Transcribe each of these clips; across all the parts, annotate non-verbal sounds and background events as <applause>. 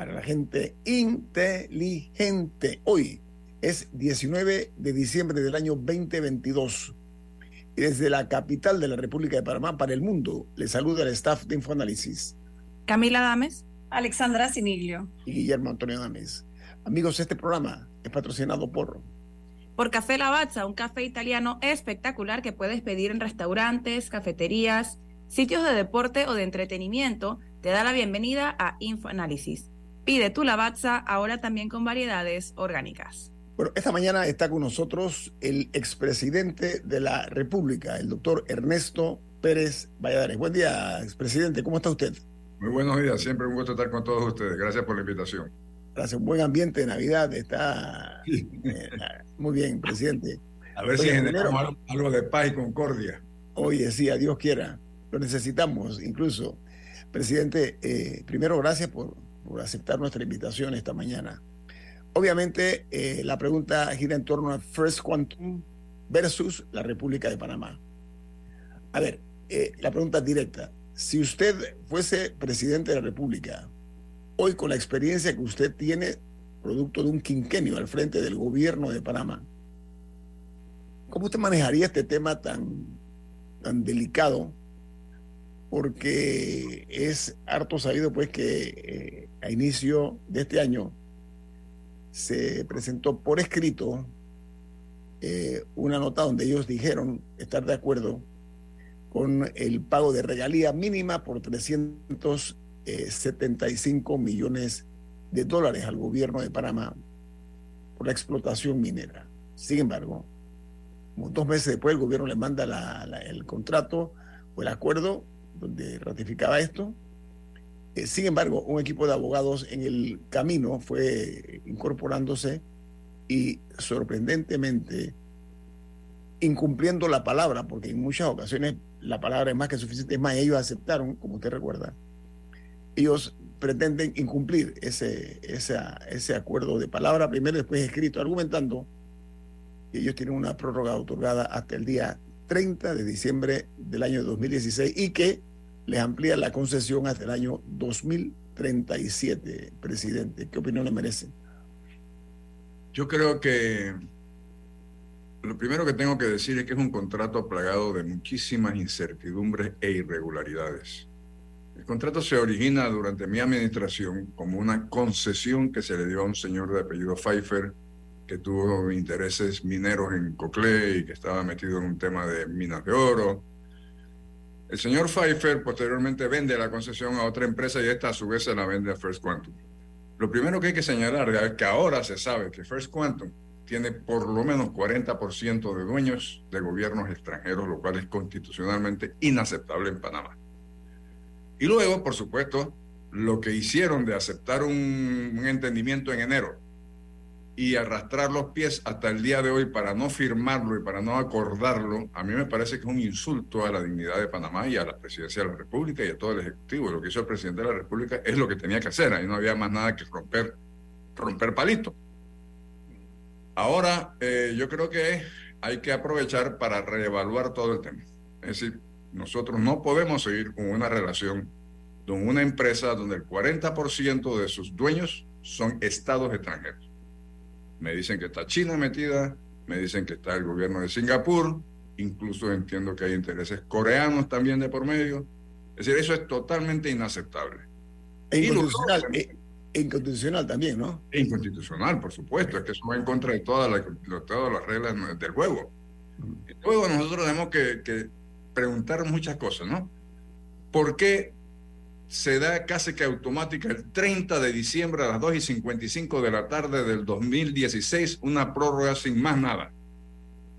para la gente inteligente. Hoy es 19 de diciembre del año 2022. Y desde la capital de la República de Panamá para el mundo, le saluda el staff de Infoanálisis. Camila Dames, Alexandra Siniglio y Guillermo Antonio Dames. Amigos, este programa es patrocinado por por Café Lavazza, un café italiano espectacular que puedes pedir en restaurantes, cafeterías, sitios de deporte o de entretenimiento. Te da la bienvenida a Infoanálisis. Pide tu lavazza ahora también con variedades orgánicas. Bueno, esta mañana está con nosotros el expresidente de la República, el doctor Ernesto Pérez Valladares. Buen día, expresidente, ¿cómo está usted? Muy buenos días, siempre un gusto estar con todos ustedes. Gracias por la invitación. Gracias, un buen ambiente de Navidad, está eh, muy bien, presidente. A ver si generamos algo de paz y concordia. Oye, sí, a Dios quiera, lo necesitamos incluso. Presidente, eh, primero gracias por por aceptar nuestra invitación esta mañana. Obviamente, eh, la pregunta gira en torno a First Quantum versus la República de Panamá. A ver, eh, la pregunta directa. Si usted fuese presidente de la República, hoy con la experiencia que usted tiene, producto de un quinquenio al frente del gobierno de Panamá, ¿cómo usted manejaría este tema tan, tan delicado porque es harto sabido pues que eh, a inicio de este año se presentó por escrito eh, una nota donde ellos dijeron estar de acuerdo con el pago de regalía mínima por 375 millones de dólares al gobierno de Panamá por la explotación minera. Sin embargo, dos meses después el gobierno le manda el contrato o el acuerdo donde ratificaba esto. Eh, sin embargo, un equipo de abogados en el camino fue incorporándose y sorprendentemente incumpliendo la palabra, porque en muchas ocasiones la palabra es más que suficiente, es más, ellos aceptaron, como usted recuerda, ellos pretenden incumplir ese, ese, ese acuerdo de palabra, primero después escrito, argumentando que ellos tienen una prórroga otorgada hasta el día 30 de diciembre del año 2016 y que les amplía la concesión hasta el año 2037, presidente. ¿Qué opinión le merece? Yo creo que lo primero que tengo que decir es que es un contrato plagado de muchísimas incertidumbres e irregularidades. El contrato se origina durante mi administración como una concesión que se le dio a un señor de apellido Pfeiffer que tuvo intereses mineros en Coclé y que estaba metido en un tema de minas de oro el señor Pfeiffer posteriormente vende la concesión a otra empresa y esta a su vez se la vende a First Quantum. Lo primero que hay que señalar es que ahora se sabe que First Quantum tiene por lo menos 40% de dueños de gobiernos extranjeros, lo cual es constitucionalmente inaceptable en Panamá. Y luego, por supuesto, lo que hicieron de aceptar un, un entendimiento en enero y arrastrar los pies hasta el día de hoy para no firmarlo y para no acordarlo, a mí me parece que es un insulto a la dignidad de Panamá y a la presidencia de la República y a todo el Ejecutivo. Lo que hizo el presidente de la República es lo que tenía que hacer, ahí no había más nada que romper, romper palito. Ahora, eh, yo creo que hay que aprovechar para reevaluar todo el tema. Es decir, nosotros no podemos seguir con una relación con una empresa donde el 40% de sus dueños son estados extranjeros me dicen que está China metida, me dicen que está el gobierno de Singapur, incluso entiendo que hay intereses coreanos también de por medio. Es decir, eso es totalmente inaceptable. E inconstitucional, e inconstitucional también, ¿no? E inconstitucional, por supuesto, es que eso va en contra de todas las, todas las reglas del juego. Luego nosotros tenemos que, que preguntar muchas cosas, ¿no? ¿Por qué se da casi que automática el 30 de diciembre a las 2 y 55 de la tarde del 2016, una prórroga sin más nada.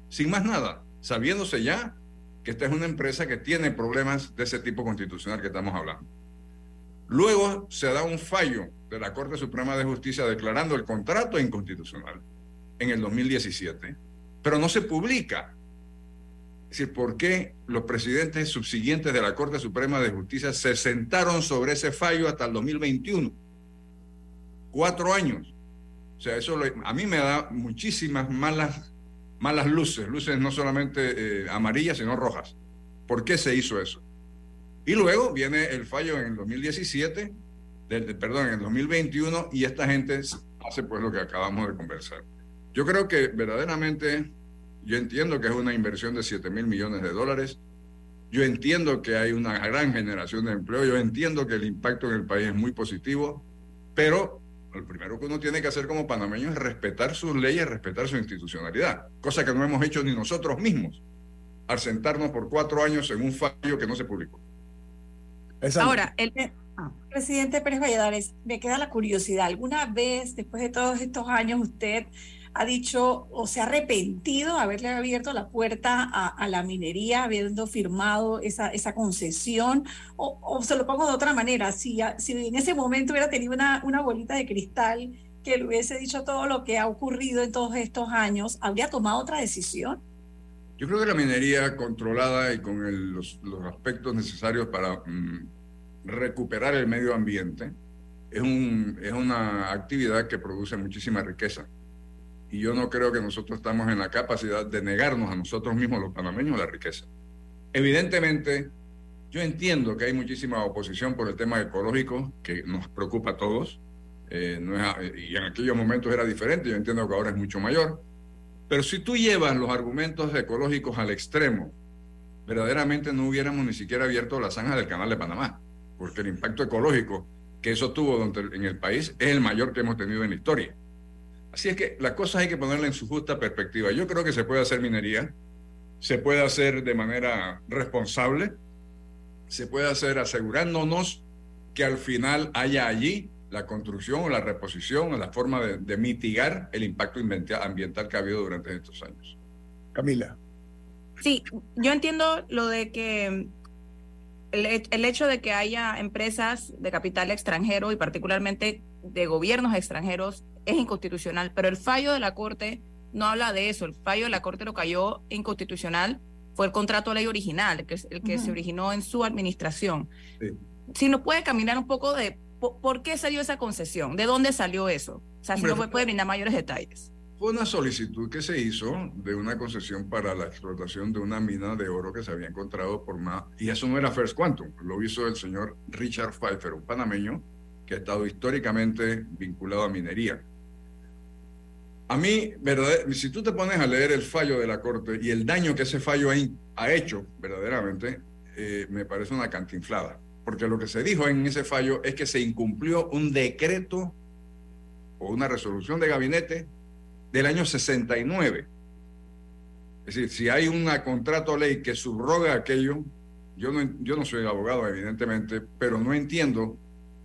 Sin más nada, sabiéndose ya que esta es una empresa que tiene problemas de ese tipo constitucional que estamos hablando. Luego se da un fallo de la Corte Suprema de Justicia declarando el contrato inconstitucional en el 2017, pero no se publica. Es decir, ¿por qué los presidentes subsiguientes de la Corte Suprema de Justicia se sentaron sobre ese fallo hasta el 2021? Cuatro años. O sea, eso a mí me da muchísimas malas, malas luces, luces no solamente eh, amarillas, sino rojas. ¿Por qué se hizo eso? Y luego viene el fallo en el 2017, perdón, en el 2021, y esta gente hace pues lo que acabamos de conversar. Yo creo que verdaderamente, yo entiendo que es una inversión de 7 mil millones de dólares, yo entiendo que hay una gran generación de empleo, yo entiendo que el impacto en el país es muy positivo, pero lo primero que uno tiene que hacer como panameño es respetar sus leyes, respetar su institucionalidad, cosa que no hemos hecho ni nosotros mismos, al sentarnos por cuatro años en un fallo que no se publicó. Ahora, el ah. presidente Pérez Valladares, me queda la curiosidad. ¿Alguna vez, después de todos estos años, usted ha dicho o se ha arrepentido de haberle abierto la puerta a, la minería, habiendo firmado esa, esa concesión? O, se lo pongo de otra manera, si, si en ese momento hubiera tenido una, una bolita de cristal que le hubiese dicho todo lo que ha ocurrido en todos estos años, ¿habría tomado otra decisión? Yo creo que la minería controlada y con los, aspectos necesarios para mm, recuperar el medio ambiente es, un, es una actividad que produce muchísima riqueza. Y yo no creo que nosotros estamos en la capacidad de negarnos a nosotros mismos, los panameños, la riqueza. Evidentemente, yo entiendo que hay muchísima oposición por el tema ecológico, que nos preocupa a todos. Eh, y en aquellos momentos era diferente, yo entiendo que ahora es mucho mayor pero si tú llevas los argumentos ecológicos al extremo, verdaderamente no hubiéramos ni siquiera abierto la zanja del canal de Panamá, porque el impacto ecológico que eso tuvo en el país es el mayor que hemos tenido en la historia. Así es que las cosas hay que ponerlas en su justa perspectiva. Yo creo que se puede hacer minería, se puede hacer de manera responsable, se puede hacer asegurándonos que al final haya allí la construcción o la reposición o la forma de, mitigar el impacto ambiental que ha habido durante estos años. Camila. Sí, yo entiendo lo de que el, hecho de que haya empresas de capital extranjero y particularmente de gobiernos extranjeros es inconstitucional, pero el fallo de la Corte no habla de eso. El fallo de la Corte lo cayó inconstitucional fue el contrato de ley original, que es el que se originó en su administración. Si nos puede caminar un poco de ¿Por, qué se dio esa concesión? ¿De dónde salió eso? O sea, si no puede brindar mayores detalles. Fue una solicitud que se hizo de una concesión para la explotación de una mina de oro que se había encontrado por más. Y eso no era First Quantum, lo hizo el señor Richard Pfeiffer, un panameño que ha estado históricamente vinculado a minería. A mí, si tú te pones a leer el fallo de la Corte y el daño que ese fallo ha, hecho verdaderamente, eh, me parece una cantinflada porque lo que se dijo en ese fallo es que se incumplió un decreto o una resolución de gabinete del año 69. Es decir, si hay un contrato ley que subroga aquello, yo no, soy abogado, evidentemente, pero no entiendo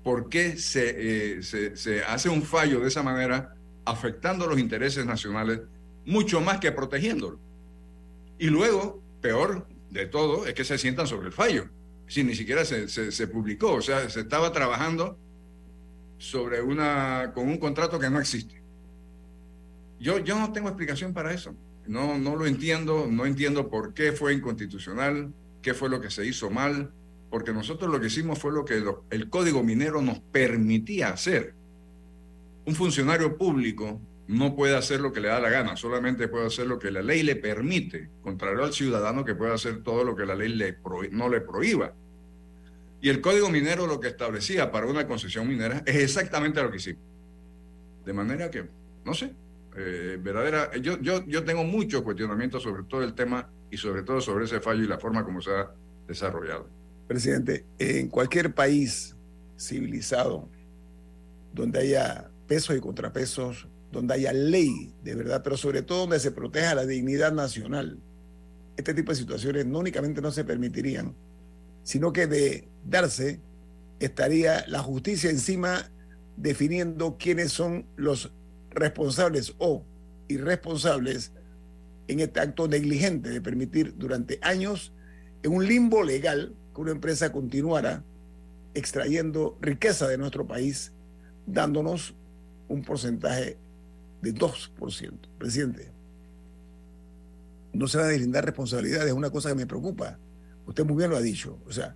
por qué se, eh, hace un fallo de esa manera afectando los intereses nacionales mucho más que protegiéndolo. Y luego, peor de todo, es que se sientan sobre el fallo si ni siquiera se, se, publicó, o sea, se estaba trabajando sobre una, con un contrato que no existe. Yo, yo no tengo explicación para eso. No, no lo entiendo, no entiendo por qué fue inconstitucional, qué fue lo que se hizo mal, porque nosotros lo que hicimos fue lo que el código minero nos permitía hacer. Un funcionario público no puede hacer lo que le da la gana, solamente puede hacer lo que la ley le permite, contrario al ciudadano que puede hacer todo lo que la ley le no le prohíba. Y el Código Minero lo que establecía para una concesión minera es exactamente lo que hicimos. De manera que, no sé, eh, verdadera, yo, yo, yo tengo mucho cuestionamiento sobre todo el tema y sobre todo sobre ese fallo y la forma como se ha desarrollado. Presidente, en cualquier país civilizado donde haya pesos y contrapesos, donde haya ley de verdad, pero sobre todo donde se proteja la dignidad nacional. Este tipo de situaciones no únicamente no se permitirían, sino que de darse, estaría la justicia encima definiendo quiénes son los responsables o irresponsables en este acto negligente de permitir durante años en un limbo legal que una empresa continuara extrayendo riqueza de nuestro país, dándonos un porcentaje de 2%. Presidente, no se va a deslindar responsabilidades, es una cosa que me preocupa. Usted muy bien lo ha dicho. O sea,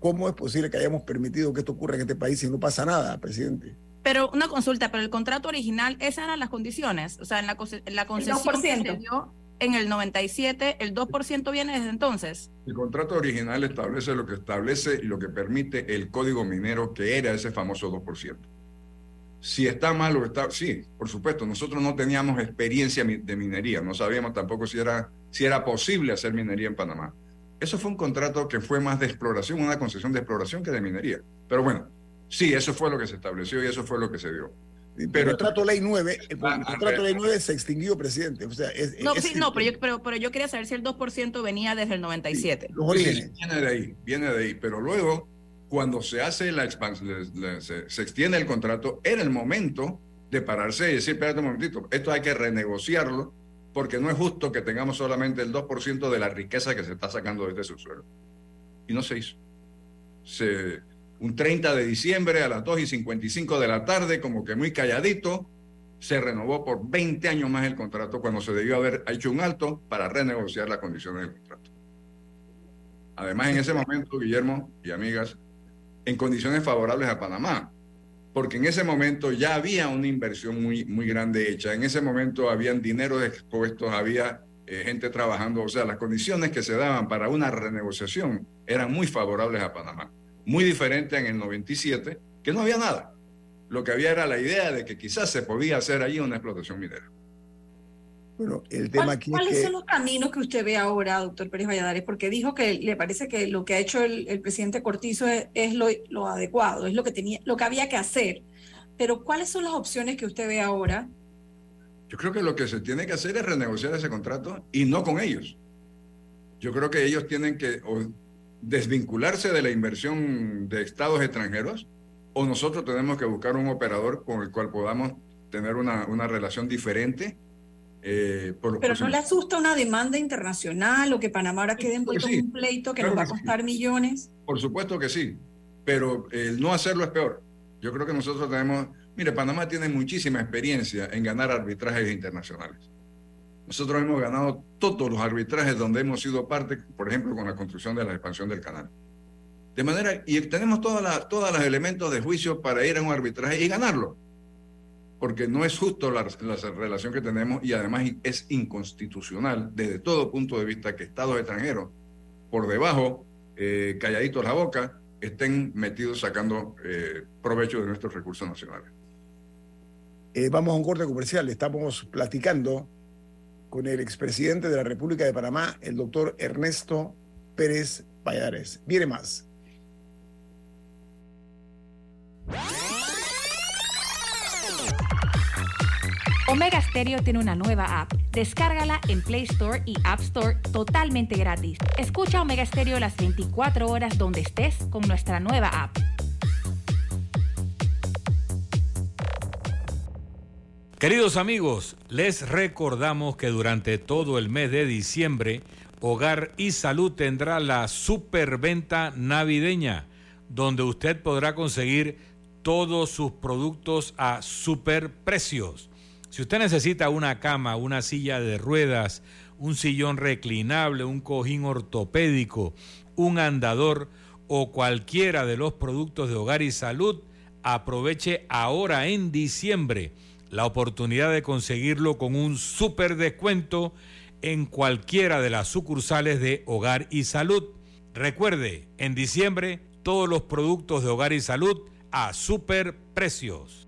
¿cómo es posible que hayamos permitido que esto ocurra en este país si no pasa nada, presidente? Pero una consulta, pero el contrato original, esas eran las condiciones. O sea, en la, la concesión que se dio en el 97, el 2% viene desde entonces. El contrato original establece lo que establece y lo que permite el código minero, que era ese famoso 2%. Si está mal o está, sí, por supuesto, nosotros no teníamos experiencia de minería, no sabíamos tampoco si era, si era posible hacer minería en Panamá. Eso fue un contrato que fue más de exploración, una concesión de exploración que de minería. Pero bueno, sí, eso fue lo que se estableció y eso fue lo que se dio. Pero el contrato ley 9, el, contrato ley 9 se extinguió, presidente. O sea, no, sí, no pero, yo, pero, pero, yo quería saber si el 2% venía desde el 97. Sí, viene de ahí, viene de ahí. Pero luego, cuando se hace la expansión, se, se, extiende el contrato, era el momento de pararse y decir, espérate un momentito, esto hay que renegociarlo porque no es justo que tengamos solamente el 2% de la riqueza que se está sacando de este subsuelo. Y no se hizo. Se, un 30 de diciembre a las 2 y 55 de la tarde, como que muy calladito, se renovó por 20 años más el contrato cuando se debió haber hecho un alto para renegociar las condiciones del contrato. Además, en ese momento, Guillermo y amigas, en condiciones favorables a Panamá, porque en ese momento ya había una inversión muy, muy grande hecha, en ese momento habían dinero expuestos, había eh, gente trabajando, o sea, las condiciones que se daban para una renegociación eran muy favorables a Panamá muy diferente en el 97, que no había nada. Lo que había era la idea de que quizás se podía hacer allí una explotación minera. Bueno, el tema aquí ¿Cuáles son los caminos que usted ve ahora, doctor Pérez Valladares? Porque dijo que le parece que lo que ha hecho el, presidente Cortizo es, lo, lo, adecuado, es lo que, tenía, lo que había que hacer. Pero ¿cuáles son las opciones que usted ve ahora? Yo creo que lo que se tiene que hacer es renegociar ese contrato y no con ellos. Yo creo que ellos tienen que, desvincularse de la inversión de estados extranjeros o nosotros tenemos que buscar un operador con el cual podamos tener una, una relación diferente. Eh, Pero no le asusta una demanda internacional o que Panamá ahora quede envuelto en un pleito que nos va a costar millones. Por supuesto que sí, pero el no hacerlo es peor. Yo creo que nosotros tenemos, mire, Panamá tiene muchísima experiencia en ganar arbitrajes internacionales. Nosotros hemos ganado todos los arbitrajes donde hemos sido parte, por ejemplo, con la construcción de la expansión del canal. De manera, y tenemos todos los elementos de juicio para ir a un arbitraje y ganarlo. Porque no es justo la, relación que tenemos y además es inconstitucional desde todo punto de vista que estados extranjeros, por debajo, eh, calladitos la boca, estén metidos sacando eh, provecho de nuestros recursos nacionales. Eh, vamos a un corte comercial. Estamos platicando con el expresidente de la República de Panamá, el doctor Ernesto Pérez Valladares. Viene más. Omega Stereo tiene una nueva app. Descárgala en Play Store y App Store totalmente gratis. Escucha Omega Stereo las 24 horas donde estés con nuestra nueva app. Queridos amigos, les recordamos que durante todo el mes de diciembre, Hogar y Salud tendrá la superventa navideña, donde usted podrá conseguir todos sus productos a super precios. Si usted necesita una cama, una silla de ruedas, un sillón reclinable, un cojín ortopédico, un andador o cualquiera de los productos de Hogar y Salud, aproveche ahora en diciembre la oportunidad de conseguirlo con un super descuento en cualquiera de las sucursales de Hogar y Salud. Recuerde, en diciembre todos los productos de Hogar y Salud a super precios.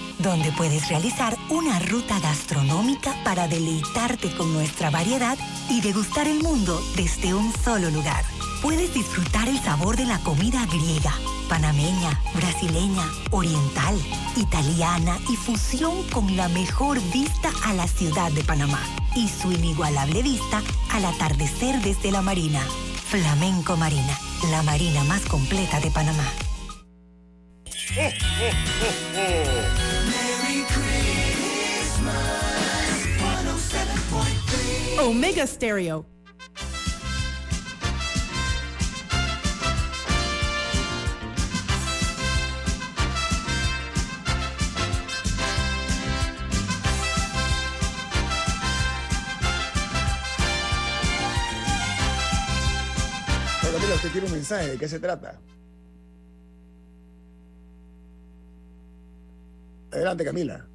donde puedes realizar una ruta gastronómica para deleitarte con nuestra variedad y degustar el mundo desde un solo lugar. Puedes disfrutar el sabor de la comida griega, panameña, brasileña, oriental, italiana y fusión con la mejor vista a la ciudad de Panamá y su inigualable vista al atardecer desde la marina. Flamenco Marina, la marina más completa de Panamá. <laughs> Omega Stereo. Camila, usted tiene un mensaje, ¿de qué se trata? Adelante, Camila.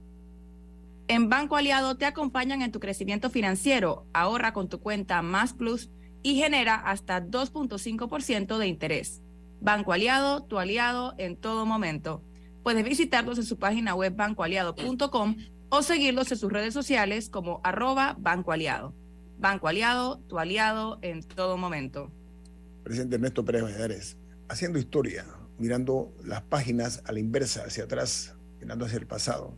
En Banco Aliado te acompañan en tu crecimiento financiero. Ahorra con tu cuenta Más Plus y genera hasta 2.5% de interés. Banco Aliado, tu aliado en todo momento. Puedes visitarlos en su página web bancoaliado.com o seguirlos en sus redes sociales como arroba Banco Aliado. Banco Aliado, tu aliado en todo momento. Presidente Ernesto Pérez Valladares, haciendo historia, mirando las páginas a la inversa, hacia atrás, mirando hacia el pasado.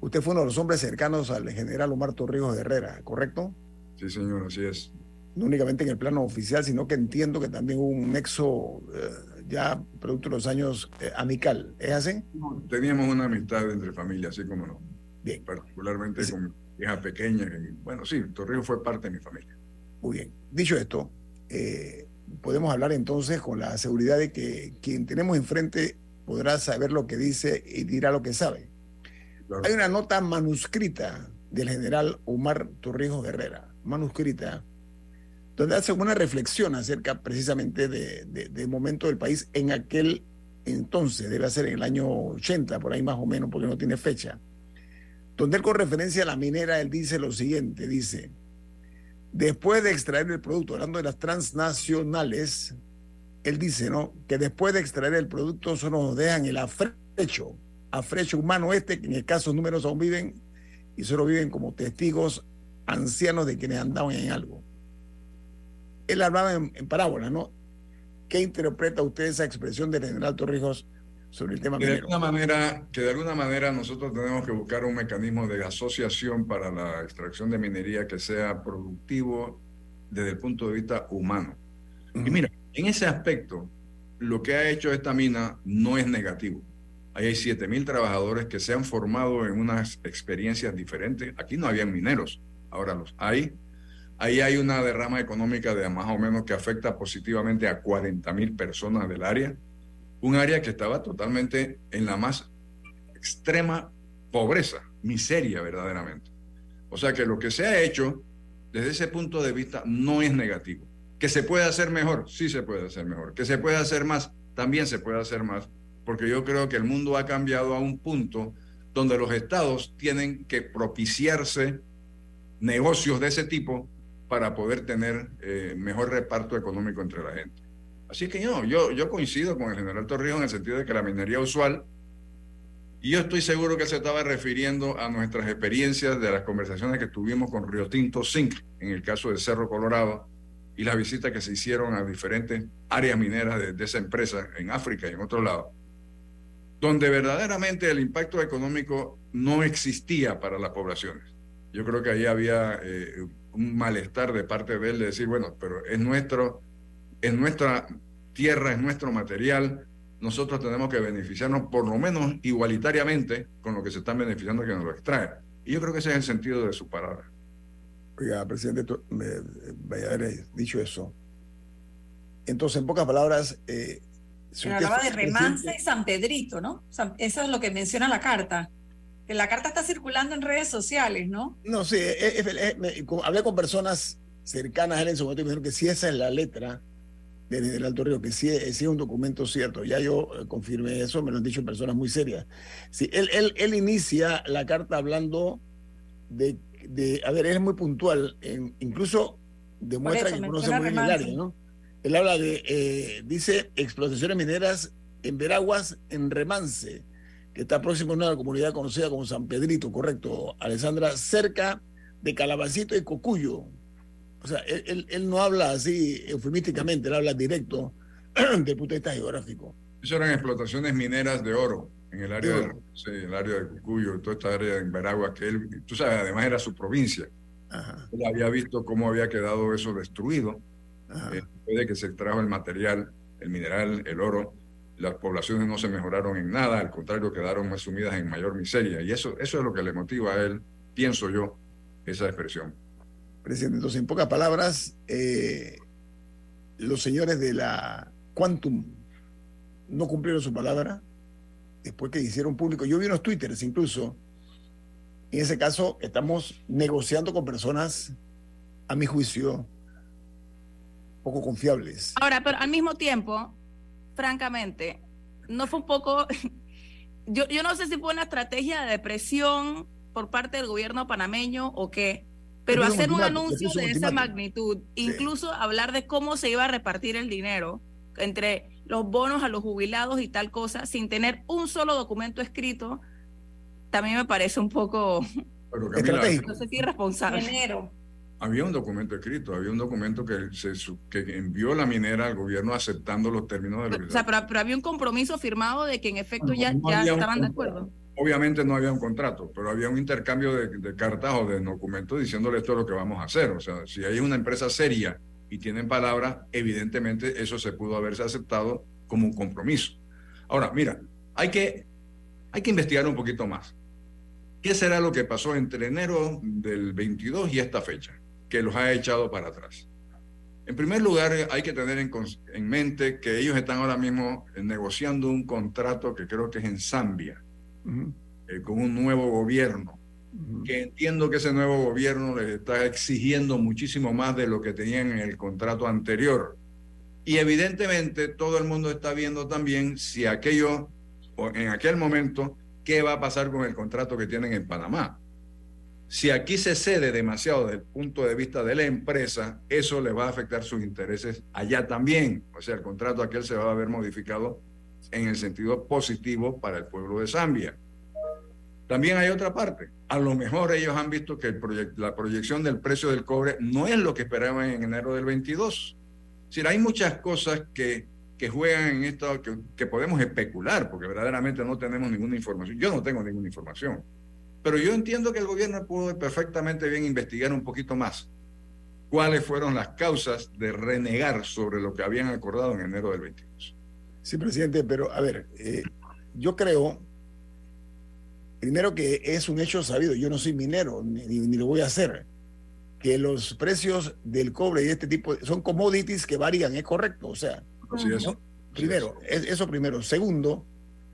Usted fue uno de los hombres cercanos al general Omar Torrijos Herrera, ¿correcto? Sí, señor, así es. No únicamente en el plano oficial, sino que entiendo que también hubo un nexo eh, ya producto de los años eh, amical. ¿Es así? Teníamos una amistad entre familias, así como no. Bien. Particularmente con mi hija pequeña. bueno, sí, Torrijos fue parte de mi familia. Muy bien. Dicho esto, eh, podemos hablar entonces con la seguridad de que quien tenemos enfrente podrá saber lo que dice y dirá lo que sabe. Hay una nota manuscrita del general Omar Torrijos Herrera, manuscrita, donde hace una reflexión acerca precisamente del de, momento del país en aquel entonces, debe ser en el año 80, por ahí más o menos, porque no tiene fecha, donde él con referencia a la minera, él dice lo siguiente, dice, después de extraer el producto, hablando de las transnacionales, él dice, ¿no? Que después de extraer el producto solo nos dejan el afrecho, afrecho humano este, que en el caso números aún viven y solo viven como testigos ancianos de quienes andaban en algo. Él hablaba en, parábola, ¿no? ¿Qué interpreta usted esa expresión del general Torrijos sobre el tema que de alguna manera Que de alguna manera nosotros tenemos que buscar un mecanismo de asociación para la extracción de minería que sea productivo desde el punto de vista humano. Y mira, en ese aspecto, lo que ha hecho esta mina no es negativo. Ahí hay 7.000 trabajadores que se han formado en unas experiencias diferentes. Aquí no habían mineros, ahora los hay. Ahí hay una derrama económica de más o menos que afecta positivamente a 40.000 personas del área. Un área que estaba totalmente en la más extrema pobreza, miseria verdaderamente. O sea que lo que se ha hecho desde ese punto de vista no es negativo. ¿Que se puede hacer mejor? Sí se puede hacer mejor. ¿Que se puede hacer más? También se puede hacer más, porque yo creo que el mundo ha cambiado a un punto donde los estados tienen que propiciarse negocios de ese tipo para poder tener eh, mejor reparto económico entre la gente. Así que no, yo, yo coincido con el general Torrijos en el sentido de que la minería usual, y yo estoy seguro que se estaba refiriendo a nuestras experiencias de las conversaciones que tuvimos con Río Tinto Zinc, en el caso de Cerro Colorado, y las visitas que se hicieron a diferentes áreas mineras de, esa empresa en África y en otros lados, donde verdaderamente el impacto económico no existía para las poblaciones. Yo creo que ahí había eh, un malestar de parte de él de decir, bueno, pero es, nuestro, es nuestra tierra, es nuestro material, nosotros tenemos que beneficiarnos por lo menos igualitariamente con lo que se están beneficiando que nos lo extrae. Y yo creo que ese es el sentido de su palabra. Oiga, presidente, me, vaya a haber dicho eso. Entonces, en pocas palabras... Eh, hablaba de Remansa y San Pedrito, ¿no? Eso es lo que menciona la carta. Que la carta está circulando en redes sociales, ¿no? No, sí, hablé con personas cercanas a él en su momento y me dijeron que sí esa es la letra del general Torrio, que sí, es un documento cierto. Ya yo eh, confirmé eso, me lo han dicho personas muy serias. Sí, él, él, él inicia la carta hablando de de, a ver, es muy puntual, incluso demuestra que conoce muy bien el área, ¿no? Él habla de, eh, dice, explotaciones mineras en Veraguas, en Remance, que está próximo a una comunidad conocida como San Pedrito, correcto, Alessandra, cerca de Calabacito y Cocuyo. O sea, él, él, no habla así eufemísticamente, él habla directo <clears throat> desde el punto de vista geográfico. Eso eran explotaciones mineras de oro en el área, de, sí, el área de Cucuyo, toda esta área en Veraguas, que él, tú sabes, además era su provincia. Él había visto cómo había quedado eso destruido, eh, después de que se extrajo el material, el mineral, el oro, las poblaciones no se mejoraron en nada, al contrario, quedaron más sumidas en mayor miseria. Y eso, eso es lo que le motiva a él, pienso yo, esa expresión. Presidente, entonces, en pocas palabras, eh, los señores de la Quantum no cumplieron su palabra después que hicieron público. Yo vi unos twitters incluso en ese caso, estamos negociando con personas, a mi juicio, poco confiables. Ahora, pero al mismo tiempo, francamente, no fue un poco, <laughs> yo, yo no sé si fue una estrategia de depresión por parte del gobierno panameño o qué, pero hacer un anuncio de esa magnitud, incluso hablar de cómo se iba a repartir el dinero entre los bonos a los jubilados y tal cosa, sin tener un solo documento escrito, también me parece un poco estratégico. No sé si irresponsable. Había un documento escrito, había un documento que, se, que envió la minera al gobierno aceptando los términos de lo O sea, pero, había un compromiso firmado de que en efecto ya, ya estaban de acuerdo. Obviamente no había un contrato, pero había un intercambio de, de, cartas o de documentos diciéndole esto es lo que vamos a hacer. O sea, si hay una empresa seria y tienen palabra, evidentemente eso se pudo haberse aceptado como un compromiso. Ahora, mira, hay que, hay que investigar un poquito más. ¿Qué será lo que pasó entre enero del 22 y esta fecha que los ha echado para atrás? En primer lugar, hay que tener en, mente que ellos están ahora mismo negociando un contrato que creo que es en Zambia, eh, con un nuevo gobierno, que entiendo que ese nuevo gobierno les está exigiendo muchísimo más de lo que tenían en el contrato anterior. Y evidentemente todo el mundo está viendo también si aquello, en aquel momento, qué va a pasar con el contrato que tienen en Panamá. Si aquí se cede demasiado desde el punto de vista de la empresa, eso le va a afectar sus intereses allá también. O sea, el contrato aquel se va a ver modificado en el sentido positivo para el pueblo de Zambia. También hay otra parte. A lo mejor ellos han visto que la proyección del precio del cobre no es lo que esperaban en enero del 22. Es decir, hay muchas cosas que que juegan en esto, que, podemos especular, porque verdaderamente no tenemos ninguna información. Yo no tengo ninguna información. Pero yo entiendo que el gobierno pudo perfectamente bien investigar un poquito más cuáles fueron las causas de renegar sobre lo que habían acordado en enero del 22. Sí, presidente, pero a ver, eh, yo creo, primero que es un hecho sabido, yo no soy minero, ni, ni, lo voy a hacer, que los precios del cobre y de este tipo son commodities que varían, es correcto, o sea, Primero, eso primero. Segundo,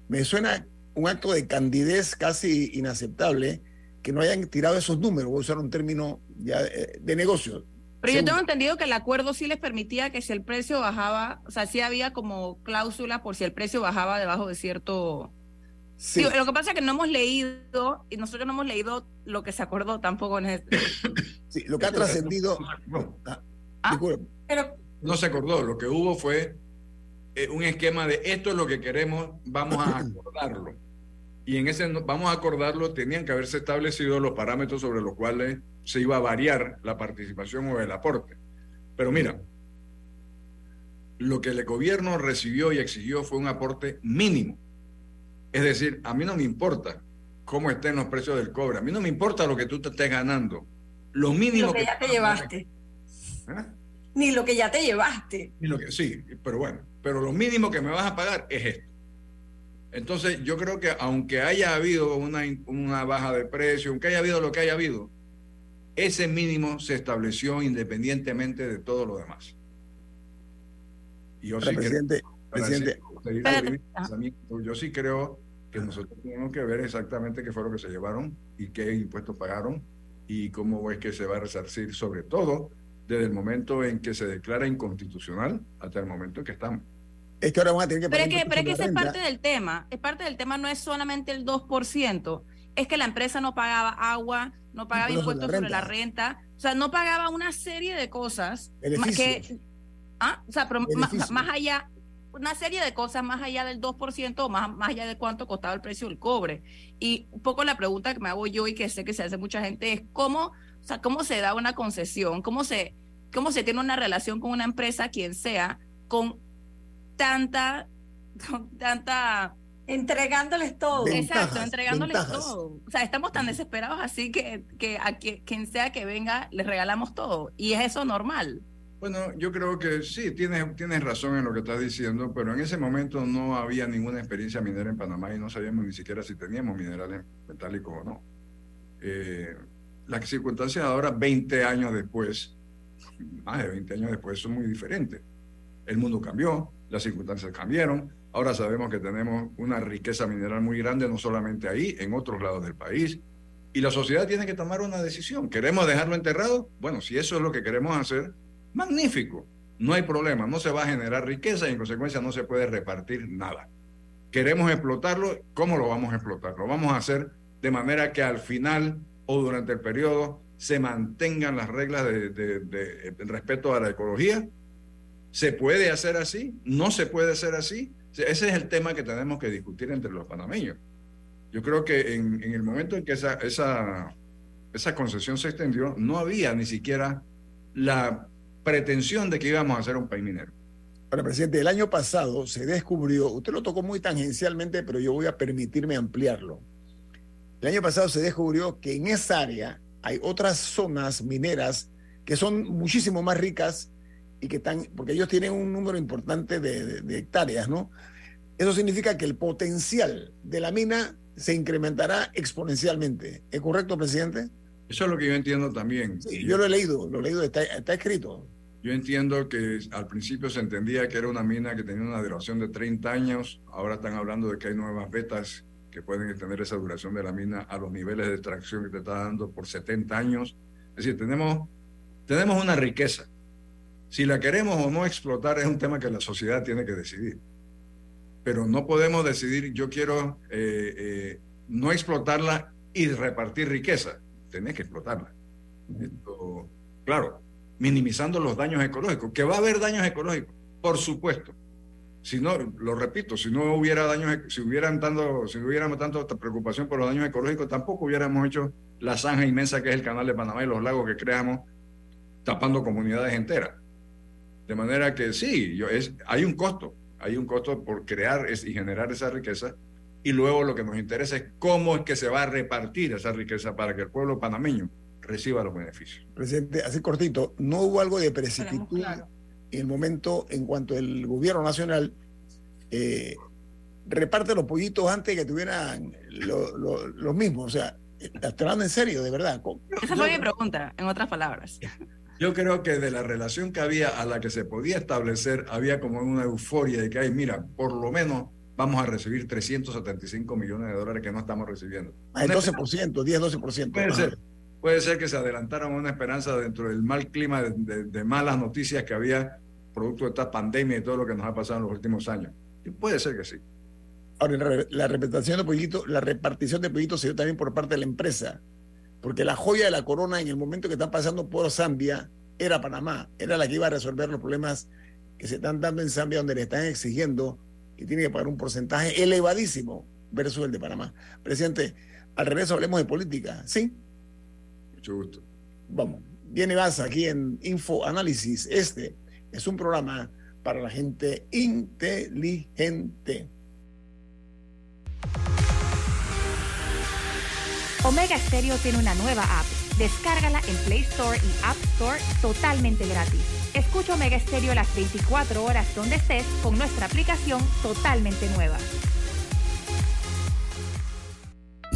me suena un acto de candidez casi inaceptable que no hayan tirado esos números, voy a usar un término ya eh, de, negocio. Pero yo tengo entendido que el acuerdo sí les permitía que si el precio bajaba, o sea, sí había como cláusula por si el precio bajaba debajo de cierto... Sí. lo que pasa es que no hemos leído, y nosotros no hemos leído lo que se acordó tampoco en este... <laughs> Sí, lo que ha trascendido... Ah, ¿Ah? Pero... No se acordó, lo que hubo fue eh, un esquema de esto es lo que queremos, vamos a <coughs> acordarlo. Y en ese vamos a acordarlo, tenían que haberse establecido los parámetros sobre los cuales se iba a variar la participación o el aporte. Pero mira, lo que el gobierno recibió y exigió fue un aporte mínimo. Es decir, a mí no me importa cómo estén los precios del cobre, a mí no me importa lo que tú te estés ganando. Lo mínimo lo que, ya te llevaste. ¿Eh? Ni lo que ya te llevaste. Ni lo que, sí, pero bueno pero lo mínimo que me vas a pagar es esto. Entonces, yo creo que aunque haya habido una, una baja de precio, aunque haya habido lo que haya habido, ese mínimo se estableció independientemente de todo lo demás. Y yo, sí presidente, presidente. Yo sí creo que nosotros tenemos que ver exactamente qué fue lo que se llevaron y qué impuestos pagaron y cómo es que se va a resarcir, sobre todo desde el momento en que se declara inconstitucional hasta el momento en que estamos. Es que ahora vamos a tener que Pero es que, pero es que esa es parte del tema. Es parte del tema, no es solamente el 2%. Es que la empresa no pagaba agua, no pagaba impuestos sobre la renta. O sea, no pagaba una serie de cosas que. Ah, o sea, pero más, allá, una serie de cosas más allá del 2% o más, más allá de cuánto costaba el precio del cobre. Y un poco la pregunta que me hago yo y que sé que se hace mucha gente es cómo, o sea, cómo se da una concesión, cómo se, cómo se tiene una relación con una empresa, quien sea, con tanta, con tanta entregándoles todo. Exacto, entregándoles todo. O sea, estamos tan desesperados así que, que a quien sea que venga, les regalamos todo. Y es eso normal. Bueno, yo creo que sí, tienes, tienes razón en lo que estás diciendo, pero en ese momento no había ninguna experiencia minera en Panamá y no sabíamos ni siquiera si teníamos minerales metálicos o no. Eh, las circunstancias ahora, 20 años después, más de 20 años después, son muy diferentes. El mundo cambió, las circunstancias cambiaron, ahora sabemos que tenemos una riqueza mineral muy grande, no solamente ahí, en otros lados del país, y la sociedad tiene que tomar una decisión. ¿Queremos dejarlo enterrado? Bueno, si eso es lo que queremos hacer, Magnífico, no hay problema, no se va a generar riqueza y en consecuencia no se puede repartir nada. Queremos explotarlo, ¿cómo lo vamos a explotar? Lo vamos a hacer de manera que al final o durante el periodo se mantengan las reglas de, respeto a la ecología. ¿Se puede hacer así? ¿No se puede hacer así? Ese es el tema que tenemos que discutir entre los panameños. Yo creo que en, el momento en que esa, esa, esa concesión se extendió, no había ni siquiera la pretensión de que íbamos a hacer un país minero. Ahora, presidente, el año pasado se descubrió, usted lo tocó muy tangencialmente, pero yo voy a permitirme ampliarlo. El año pasado se descubrió que en esa área hay otras zonas mineras que son muchísimo más ricas y que están, porque ellos tienen un número importante de, de hectáreas, ¿no? Eso significa que el potencial de la mina se incrementará exponencialmente. ¿Es correcto, presidente? Eso es lo que yo entiendo también. Sí, yo lo he leído, lo he leído, está, escrito. Yo entiendo que al principio se entendía que era una mina que tenía una duración de 30 años, ahora están hablando de que hay nuevas vetas que pueden extender esa duración de la mina a los niveles de extracción que te está dando por 70 años. Es decir, tenemos, tenemos una riqueza. Si la queremos o no explotar es un tema que la sociedad tiene que decidir. Pero no podemos decidir, yo quiero eh, eh, no explotarla y repartir riqueza tenés que explotarla. claro, minimizando los daños ecológicos, que va a haber daños ecológicos, por supuesto. Si no, lo repito, si no hubiera daños, si hubieran tanto, si hubiéramos tanto preocupación por los daños ecológicos, tampoco hubiéramos hecho la zanja inmensa que es el canal de Panamá y los lagos que creamos tapando comunidades enteras. De manera que sí, hay un costo, hay un costo por crear y generar esa riqueza, y luego lo que nos interesa es cómo es que se va a repartir esa riqueza para que el pueblo panameño reciba los beneficios. Presidente, así cortito, ¿no hubo algo de precipitud en el momento en cuanto el gobierno nacional eh, reparte los pollitos antes de que tuvieran los mismos? O sea, ¿estás hablando en serio, de verdad? Esa fue mi pregunta, en otras palabras. Yo creo que de la relación que había a la que se podía establecer, había como una euforia de que, hay, mira, por lo menos vamos a recibir 375 millones de dólares que no estamos recibiendo. Ah, el 12%, 10, 12%. Puede ser. Puede ser que se adelantaron una esperanza dentro del mal clima de, malas noticias que había producto de esta pandemia y todo lo que nos ha pasado en los últimos años. Y puede ser que sí. Ahora, la repartición de pollitos, la repartición de pollitos se dio también por parte de la empresa, porque la joya de la corona en el momento que están pasando por Zambia era Panamá, era la que iba a resolver los problemas que se están dando en Zambia, donde le están exigiendo y tiene que pagar un porcentaje elevadísimo versus el de Panamá. Presidente, al regreso hablemos de política, ¿sí? Mucho gusto. Vamos, viene vas aquí en Info Análisis. Este es un programa para la gente inteligente. Omega Stereo tiene una nueva app. Descárgala en Play Store y App Store totalmente gratis. Escucha Omega Estéreo las 24 horas donde estés con nuestra aplicación totalmente nueva.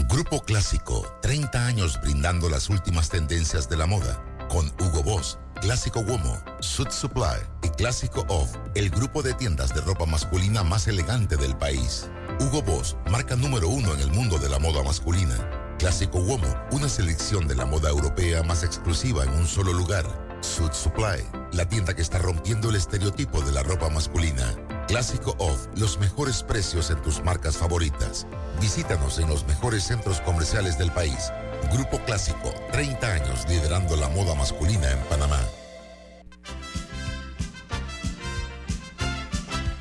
Grupo Clásico, 30 años brindando las últimas tendencias de la moda. Con Hugo Boss, Clásico Womo, Suit Supply y Clásico Off, el grupo de tiendas de ropa masculina más elegante del país. Hugo Boss, marca número uno en el mundo de la moda masculina. Clásico Womo, una selección de la moda europea más exclusiva en un solo lugar. Suit Supply, la tienda que está rompiendo el estereotipo de la ropa masculina. Clásico Off, los mejores precios en tus marcas favoritas. Visítanos en los mejores centros comerciales del país. Grupo Clásico, 30 años liderando la moda masculina en Panamá.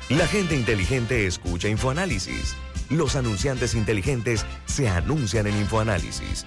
La gente inteligente escucha InfoAnálisis. Los anunciantes inteligentes se anuncian en InfoAnálisis.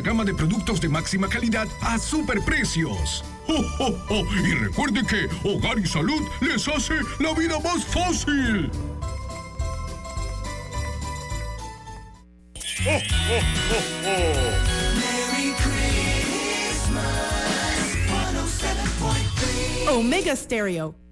gama de productos de máxima calidad a superprecios. ¡Oh, Y recuerde que Hogar y Salud les hace la vida más fácil. Omega Stereo.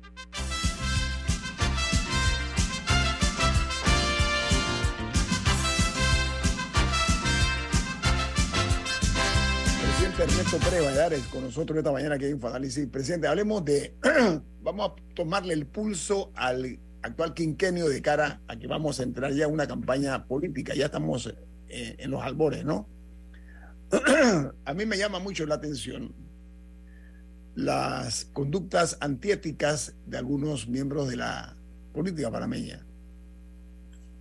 Ernesto Pérez con nosotros esta mañana aquí en Infoanálisis. Presidente, hablemos de, <clears throat> vamos a tomarle el pulso al actual quinquenio de cara a que vamos a entrar ya en una campaña política. Ya estamos eh, en los albores, ¿no? <clears throat> a mí me llama mucho la atención las conductas antiéticas de algunos miembros de la política panameña.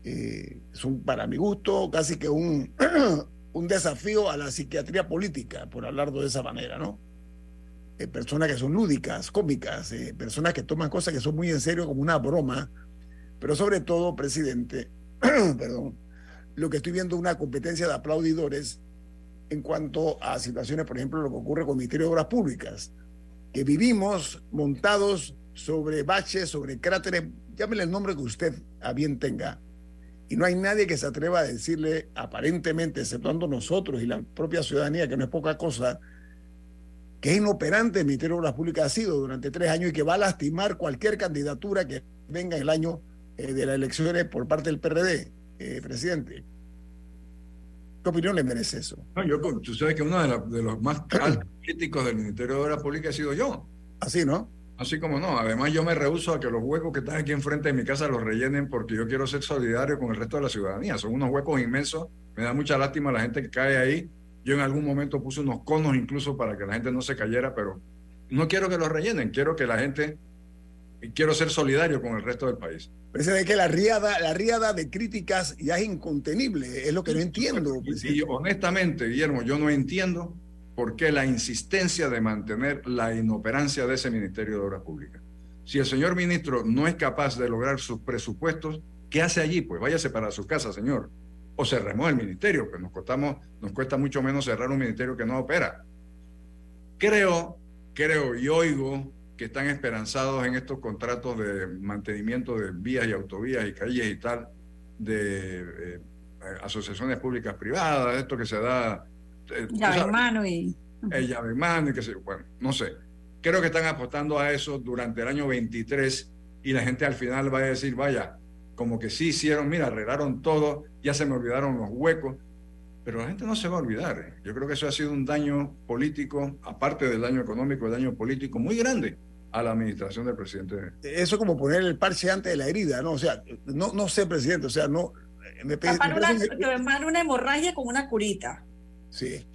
Eh, son para mi gusto casi que un <clears throat> un desafío a la psiquiatría política, por hablarlo de esa manera, ¿no? Eh, personas que son lúdicas, cómicas, eh, personas que toman cosas que son muy en serio como una broma, pero sobre todo, presidente, <clears throat> perdón, lo que estoy viendo una competencia de aplaudidores en cuanto a situaciones, por ejemplo, lo que ocurre con el Ministerio de Obras Públicas, que vivimos montados sobre baches, sobre cráteres, llámele el nombre que usted a bien tenga, y no hay nadie que se atreva a decirle, aparentemente, exceptuando nosotros y la propia ciudadanía, que no es poca cosa, que es inoperante el Ministerio de Obras Públicas ha sido durante tres años y que va a lastimar cualquier candidatura que venga el año eh, de las elecciones por parte del PRD, eh, presidente. ¿Qué opinión le merece eso? No, yo, tú sabes que uno de, de los más <clears throat> altos críticos del Ministerio de Obras Públicas ha sido yo. Así, ¿no? Así como no. Además, yo me rehuso a que los huecos que están aquí enfrente de mi casa los rellenen porque yo quiero ser solidario con el resto de la ciudadanía. Son unos huecos inmensos. Me da mucha lástima la gente que cae ahí. Yo en algún momento puse unos conos incluso para que la gente no se cayera, pero no quiero que los rellenen. Quiero que la gente. Quiero ser solidario con el resto del país. Parece que la riada, la riada de críticas ya es incontenible. Es lo que no entiendo. Y, y honestamente, Guillermo, yo no entiendo ¿Por qué la insistencia de mantener la inoperancia de ese Ministerio de Obras Públicas? Si el señor ministro no es capaz de lograr sus presupuestos, ¿qué hace allí? Pues váyase para su casa, señor. O cerremos el ministerio, que nos, costamos, nos cuesta mucho menos cerrar un ministerio que no opera. Creo, creo y oigo que están esperanzados en estos contratos de mantenimiento de vías y autovías y calles y tal, de eh, asociaciones públicas privadas, esto que se da eh, llave en mano y... El llave en mano y que se, bueno, no sé. Creo que están apostando a eso durante el año 23 y la gente al final va a decir, vaya, como que sí hicieron, mira, arreglaron todo, ya se me olvidaron los huecos, pero la gente no se va a olvidar. ¿eh? Yo creo que eso ha sido un daño político, aparte del daño económico, el daño político muy grande a la administración del presidente. Eso como poner el parche antes de la herida, ¿no? O sea, no, no sé, presidente, o sea, no... Me, una, una hemorragia con una curita. Sí.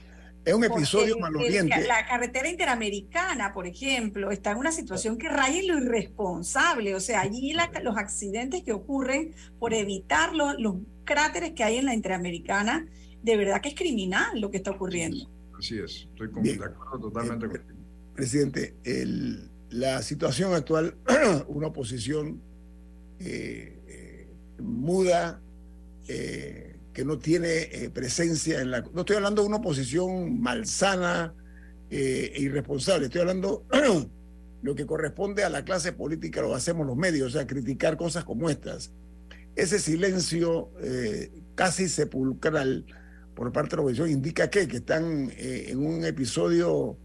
Es un episodio maloriente. La carretera interamericana, por ejemplo, está en una situación que raya en lo irresponsable. O sea, allí los accidentes que ocurren por evitar los, cráteres que hay en la interamericana, de verdad que es criminal lo que está ocurriendo. Así es, estoy de acuerdo totalmente eh, contigo. Presidente, la situación actual, <clears throat> una oposición eh, eh, muda, que no tiene eh, presencia en la... No estoy hablando de una oposición malsana eh, e irresponsable, estoy hablando <clears throat> lo que corresponde a la clase política, lo hacemos los medios, o sea, criticar cosas como estas. Ese silencio eh, casi sepulcral por parte de la oposición indica que, que están en un episodio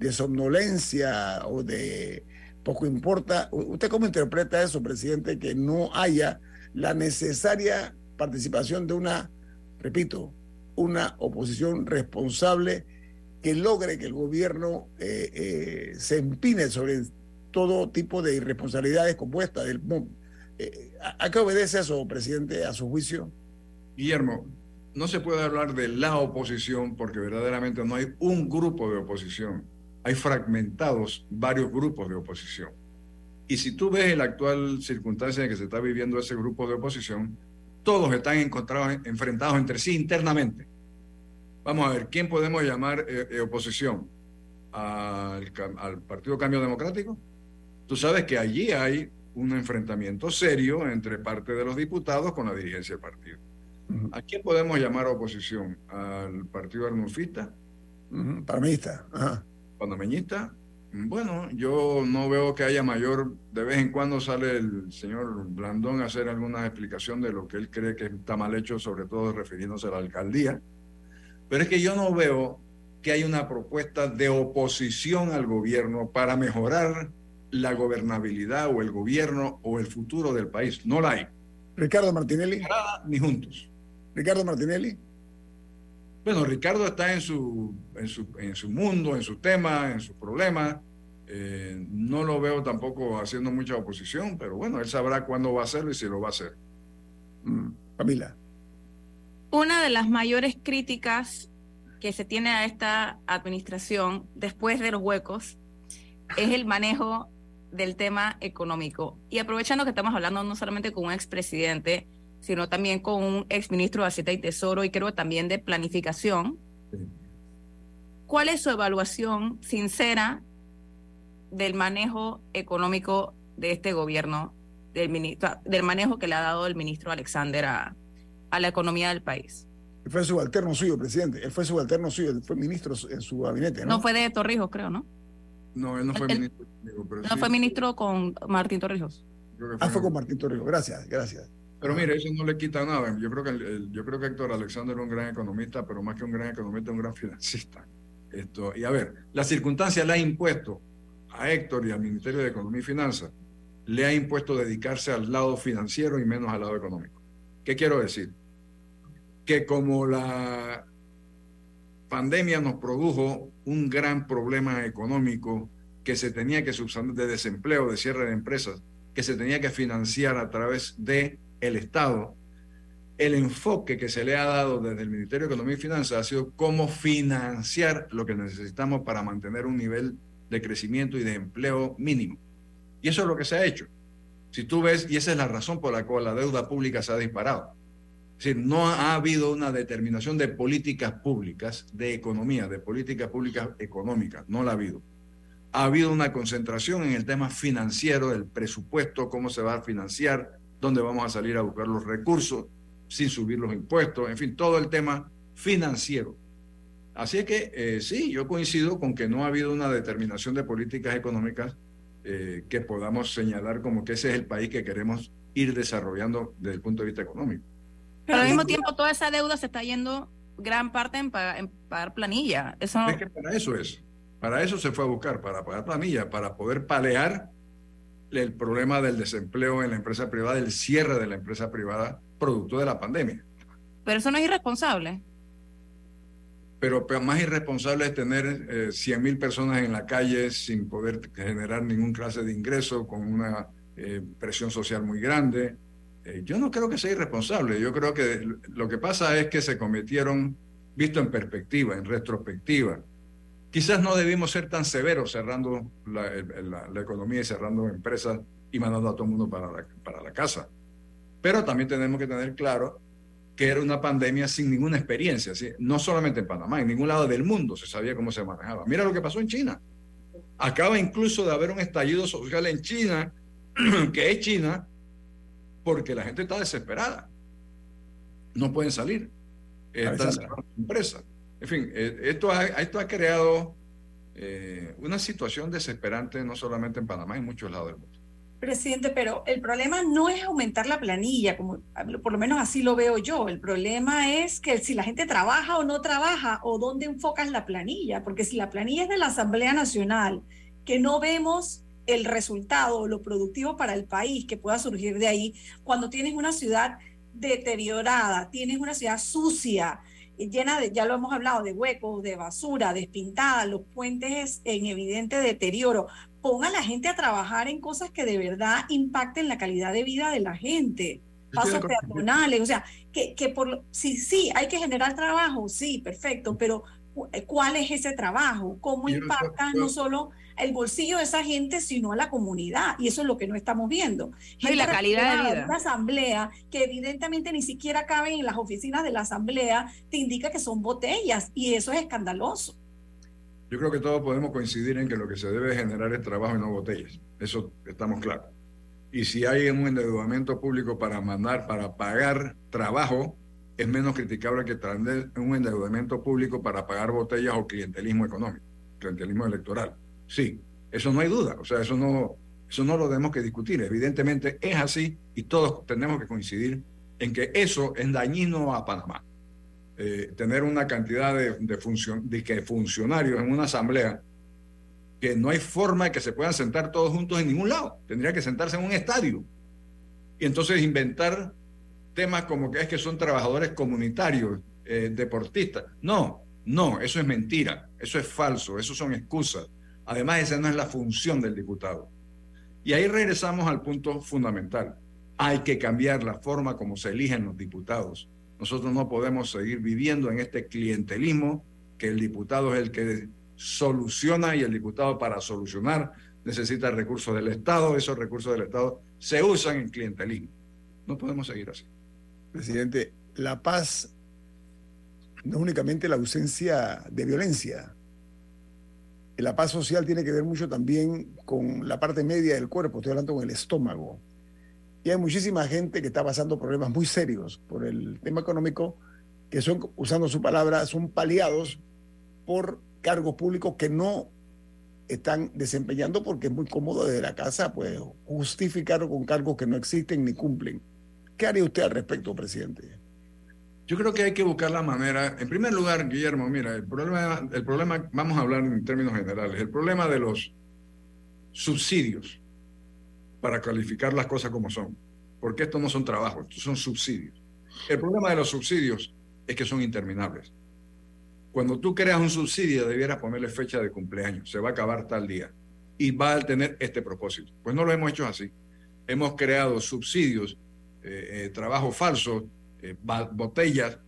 de somnolencia o de poco importa. ¿Usted cómo interpreta eso, presidente, que no haya la necesaria participación de una, repito, una oposición responsable que logre que el gobierno eh, eh, se empine sobre todo tipo de irresponsabilidades compuestas del eh, ¿A qué obedece eso, presidente, a su juicio? Guillermo, no se puede hablar de la oposición porque verdaderamente no hay un grupo de oposición. Hay fragmentados varios grupos de oposición. Y si tú ves la actual circunstancia en que se está viviendo ese grupo de oposición, todos están encontrados, enfrentados entre sí internamente. Vamos a ver, ¿quién podemos llamar eh, eh, oposición? ¿Al, ¿Al Partido Cambio Democrático? Tú sabes que allí hay un enfrentamiento serio entre parte de los diputados con la dirigencia del partido. ¿A quién podemos llamar oposición? ¿Al partido arnulfista? Uh Panameñista. Panameñista. Bueno, yo no veo que haya mayor, de vez en cuando sale el señor Blandón a hacer alguna explicación de lo que él cree que está mal hecho, sobre todo refiriéndose a la alcaldía. Pero es que yo no veo que haya una propuesta de oposición al gobierno para mejorar la gobernabilidad o el gobierno o el futuro del país. No la hay. Ricardo Martinelli. ni juntos. Ricardo Martinelli. Bueno, Ricardo está en su, en su, en su mundo, en su tema, en sus problemas. Eh, no lo veo tampoco haciendo mucha oposición, pero bueno, él sabrá cuándo va a hacerlo y si lo va a hacer. Mm, Camila. Una de las mayores críticas que se tiene a esta administración después de los huecos es el manejo del tema económico. Y aprovechando que estamos hablando no solamente con un expresidente, sino también con un exministro de Hacienda y Tesoro y creo también de planificación. ¿Cuál es su evaluación sincera del manejo económico de este gobierno, del, ministro, del manejo que le ha dado el ministro Alexander a, a la economía del país? Él fue subalterno suyo, presidente. Él fue subalterno suyo, él fue ministro en su gabinete, ¿no? No fue de Torrijos, creo, ¿no? No, él no fue ministro no fue ministro con Martín Torrijos. Ah, fue con Martín Torrijos. Gracias, gracias. Pero mire, eso no le quita nada. Yo creo que yo creo que Héctor Alexander es un gran economista, pero más que un gran economista, un gran financista. Esto, y a ver, la circunstancia le ha impuesto a Héctor y al Ministerio de Economía y Finanzas, le ha impuesto dedicarse al lado financiero y menos al lado económico. ¿Qué quiero decir? Que como la pandemia nos produjo un gran problema económico que se tenía que subsanar de desempleo, de cierre de empresas, que se tenía que financiar a través de el Estado, el enfoque que se le ha dado desde el Ministerio de Economía y Finanzas ha sido cómo financiar lo que necesitamos para mantener un nivel de crecimiento y de empleo mínimo. Y eso es lo que se ha hecho. Si tú ves, y esa es la razón por la cual la deuda pública se ha disparado. Es decir, no ha habido una determinación de políticas públicas, de economía, de políticas públicas económicas, no la ha habido ha habido una concentración en el tema financiero, del presupuesto, cómo se va a financiar, dónde vamos a salir a buscar los recursos sin subir los impuestos, en fin, todo el tema financiero. Así es que eh, sí, yo coincido con que no ha habido una determinación de políticas económicas eh, que podamos señalar como que ese es el país que queremos ir desarrollando desde el punto de vista económico. Pero al mismo tiempo toda esa deuda se está yendo gran parte en pagar, planilla. Eso... Es que para eso es. Para eso se fue a buscar, para pagar planilla, para poder palear el problema del desempleo en la empresa privada, el cierre de la empresa privada producto de la pandemia. Pero eso no es irresponsable. Pero más irresponsable es tener eh, 100 mil personas en la calle sin poder generar ningún clase de ingreso, con una eh, presión social muy grande. Eh, yo no creo que sea irresponsable. Yo creo que lo que pasa es que se cometieron, visto en perspectiva, en retrospectiva, Quizás no debimos ser tan severos cerrando la, economía y cerrando empresas y mandando a todo el mundo para la, para la casa. Pero también tenemos que tener claro que era una pandemia sin ninguna experiencia, no solamente en Panamá, en ningún lado del mundo se sabía cómo se manejaba. Mira lo que pasó en China. Acaba incluso de haber un estallido social en China, <clears throat> que es China, porque la gente está desesperada. No pueden salir. Están cerrando empresas. En fin, eh, esto, ha, creado eh, una situación desesperante no solamente en Panamá, en muchos lados del mundo. Presidente, pero el problema no es aumentar la planilla, como por lo menos así lo veo yo. El problema es que si la gente trabaja o no trabaja, o dónde enfocas la planilla, porque si la planilla es de la Asamblea Nacional, que no vemos el resultado, lo productivo para el país que pueda surgir de ahí, cuando tienes una ciudad deteriorada, tienes una ciudad sucia, llena de, ya lo hemos hablado, de huecos, de basura, despintada, los puentes en evidente deterioro ponga a la gente a trabajar en cosas que de verdad impacten la calidad de vida de la gente. Pasos peatonales, o sea, que, que por sí, sí, hay que generar trabajo, sí, perfecto, pero eh, ¿cuál es ese trabajo? ¿Cómo impacta no solo el bolsillo de esa gente, sino a la comunidad? Y eso es lo que no estamos viendo. y la calidad de vida. Una asamblea que evidentemente ni siquiera cabe en las oficinas de la asamblea, te indica que son botellas y eso es escandaloso. Yo creo que todos podemos coincidir en que lo que se debe generar es trabajo y no botellas. Eso estamos claros. Y si hay un endeudamiento público para mandar, para pagar trabajo, es menos criticable que tener un endeudamiento público para pagar botellas o clientelismo económico, clientelismo electoral. Sí, eso no hay duda. O sea, eso no, eso no lo tenemos que discutir. Evidentemente es así y todos tenemos que coincidir en que eso es dañino a Panamá. Eh, tener una cantidad de, de, que funcionarios en una asamblea que no hay forma de que se puedan sentar todos juntos en ningún lado. Tendría que sentarse en un estadio. Y entonces inventar temas como que es que son trabajadores comunitarios, eh, deportistas. No, no, eso es mentira, eso es falso, eso son excusas. Además, esa no es la función del diputado. Y ahí regresamos al punto fundamental. Hay que cambiar la forma como se eligen los diputados. Nosotros no podemos seguir viviendo en este clientelismo, que el diputado es el que soluciona y el diputado para solucionar necesita recursos del Estado, esos recursos del Estado se usan en clientelismo. No podemos seguir así. Presidente, la paz no es únicamente la ausencia de violencia. La paz social tiene que ver mucho también con la parte media del cuerpo, estoy hablando con el estómago. Y hay muchísima gente que está pasando problemas muy serios por el tema económico, que son, usando su palabra, son paliados por cargos públicos que no están desempeñando porque es muy cómodo desde la casa, pues justificar con cargos que no existen ni cumplen. ¿Qué haría usted al respecto, presidente? Yo creo que hay que buscar la manera. En primer lugar, Guillermo, mira, el problema, el problema, vamos a hablar en términos generales, el problema de los subsidios para calificar las cosas como son. Porque estos no son trabajos, estos son subsidios. El problema de los subsidios es que son interminables. Cuando tú creas un subsidio, debieras ponerle fecha de cumpleaños. Se va a acabar tal día. Y va a tener este propósito. Pues no lo hemos hecho así. Hemos creado subsidios, eh, eh, trabajo falso, eh, botellas,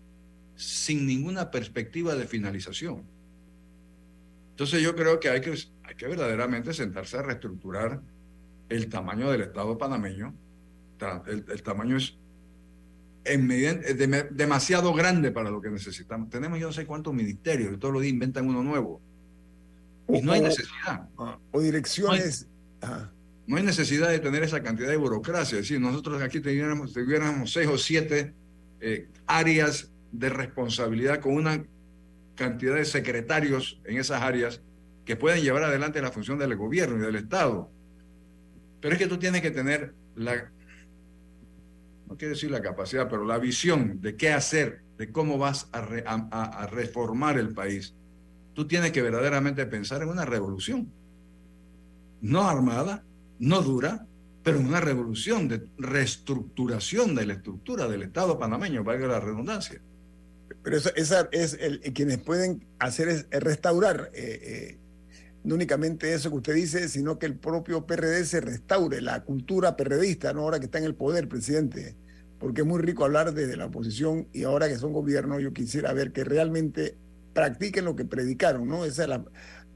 sin ninguna perspectiva de finalización. Entonces yo creo que hay que, hay que verdaderamente sentarse a reestructurar el tamaño del Estado panameño, el, tamaño es demasiado grande para lo que necesitamos. Tenemos yo no sé cuántos ministerios y todos los días inventan uno nuevo. Y no hay necesidad. O, direcciones. No hay, necesidad de tener esa cantidad de burocracia. Es decir, nosotros aquí tuviéramos, seis o siete eh, áreas de responsabilidad con una cantidad de secretarios en esas áreas que pueden llevar adelante la función del gobierno y del Estado. Pero es que tú tienes que tener la, no quiero decir la capacidad, pero la visión de qué hacer, de cómo vas a, reformar el país. Tú tienes que verdaderamente pensar en una revolución. No armada, no dura, pero una revolución de reestructuración de la estructura del Estado panameño, valga la redundancia. Pero esa, esa es el, quienes pueden hacer es restaurar eh, eh, no únicamente eso que usted dice, sino que el propio PRD se restaure, la cultura perredista, ¿no? ahora que está en el poder, presidente, porque es muy rico hablar desde la oposición y ahora que son gobierno, yo quisiera ver que realmente practiquen lo que predicaron, ¿no? Esa es la,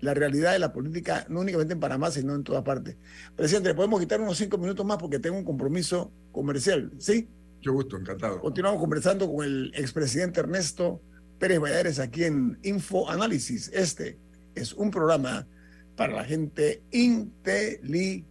la realidad de la política, no únicamente en Panamá, sino en todas partes. Presidente, podemos quitar unos cinco minutos más porque tengo un compromiso comercial, ¿sí? Yo gusto, encantado. Continuamos conversando con el expresidente Ernesto Pérez Valladares aquí en Info Análisis. Este es un programa para la gente inteligente.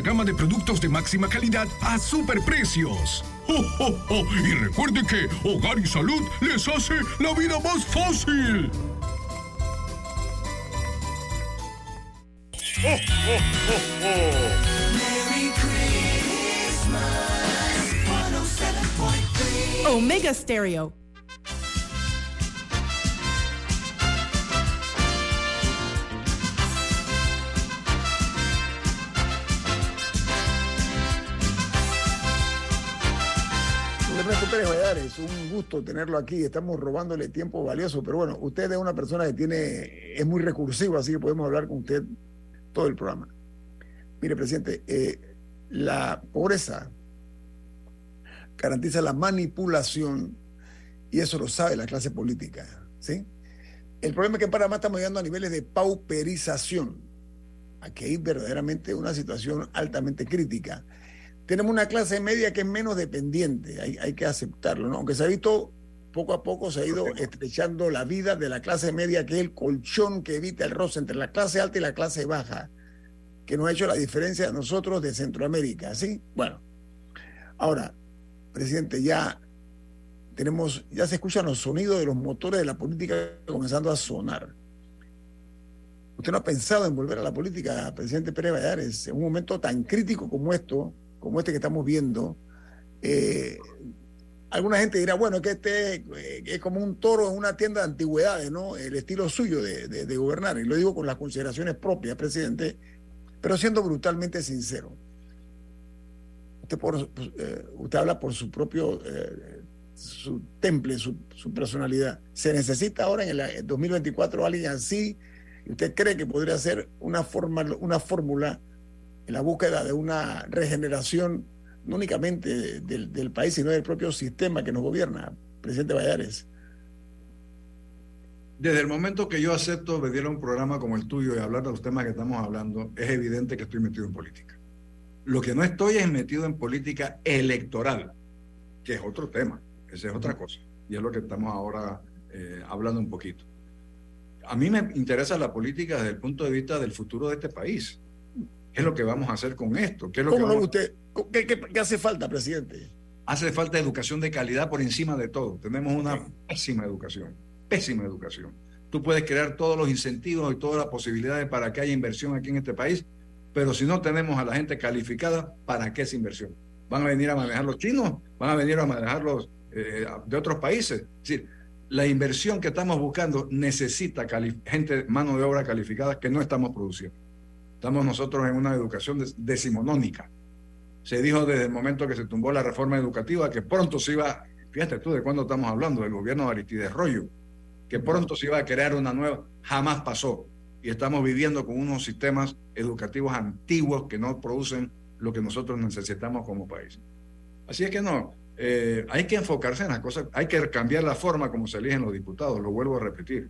gama de productos de máxima calidad a superprecios. ¡Oh, oh, oh! Y recuerde que Hogar y Salud les hace la vida más fácil. ¡Oh, oh, oh, oh! Omega Stereo. Ernesto Pérez Valladares, un gusto tenerlo aquí. Estamos robándole tiempo valioso, pero bueno, usted es una persona que tiene, es muy recursivo, así que podemos hablar con usted todo el programa. Mire, presidente, eh, la pobreza garantiza la manipulación y eso lo sabe la clase política, ¿sí? El problema es que en Panamá estamos llegando a niveles de pauperización. Aquí hay verdaderamente una situación altamente crítica tenemos una clase media que es menos dependiente, hay, hay, que aceptarlo, ¿no? Aunque se ha visto poco a poco, se ha ido estrechando la vida de la clase media, que es el colchón que evita el roce entre la clase alta y la clase baja, que nos ha hecho la diferencia a nosotros de Centroamérica, ¿sí? Bueno, ahora, presidente, ya tenemos, ya se escuchan los sonidos de los motores de la política comenzando a sonar. ¿Usted no ha pensado en volver a la política, presidente Pérez Valladares, en un momento tan crítico como esto? Como este que estamos viendo, eh, alguna gente dirá, bueno, que este eh, es como un toro en una tienda de antigüedades, ¿no? El estilo suyo de, gobernar. Y lo digo con las consideraciones propias, presidente, pero siendo brutalmente sincero. Usted, por, eh, habla por su propio, temple, su, personalidad. ¿Se necesita ahora en el 2024 alguien así? ¿Y usted cree que podría ser una, forma, una fórmula en la búsqueda de una regeneración no únicamente del, país, sino del propio sistema que nos gobierna, presidente Valladares. Desde el momento que yo acepto venir a un programa como el tuyo y hablar de los temas que estamos hablando, es evidente que estoy metido en política. Lo que no estoy es metido en política electoral, que es otro tema, esa es otra cosa. Y es lo que estamos ahora eh, hablando un poquito. A mí me interesa la política desde el punto de vista del futuro de este país. ¿Qué es lo que vamos a hacer con esto? ¿Qué, es lo que usted, ¿qué, hace falta, presidente? Hace falta educación de calidad por encima de todo. Tenemos una pésima educación, pésima educación. Tú puedes crear todos los incentivos y todas las posibilidades para que haya inversión aquí en este país, pero si no tenemos a la gente calificada, ¿para qué esa inversión? ¿Van a venir a manejar los chinos? ¿Van a venir a manejar los eh, de otros países? Es decir, la inversión que estamos buscando necesita gente, mano de obra calificada que no estamos produciendo. Estamos nosotros en una educación decimonónica. Se dijo desde el momento que se tumbó la reforma educativa que pronto se iba, fíjate tú de cuándo estamos hablando, del gobierno de Aristides Rollo, que pronto se iba a crear una nueva, jamás pasó. Y estamos viviendo con unos sistemas educativos antiguos que no producen lo que nosotros necesitamos como país. Así es que no, eh, hay que enfocarse en las cosas, hay que cambiar la forma como se eligen los diputados, lo vuelvo a repetir.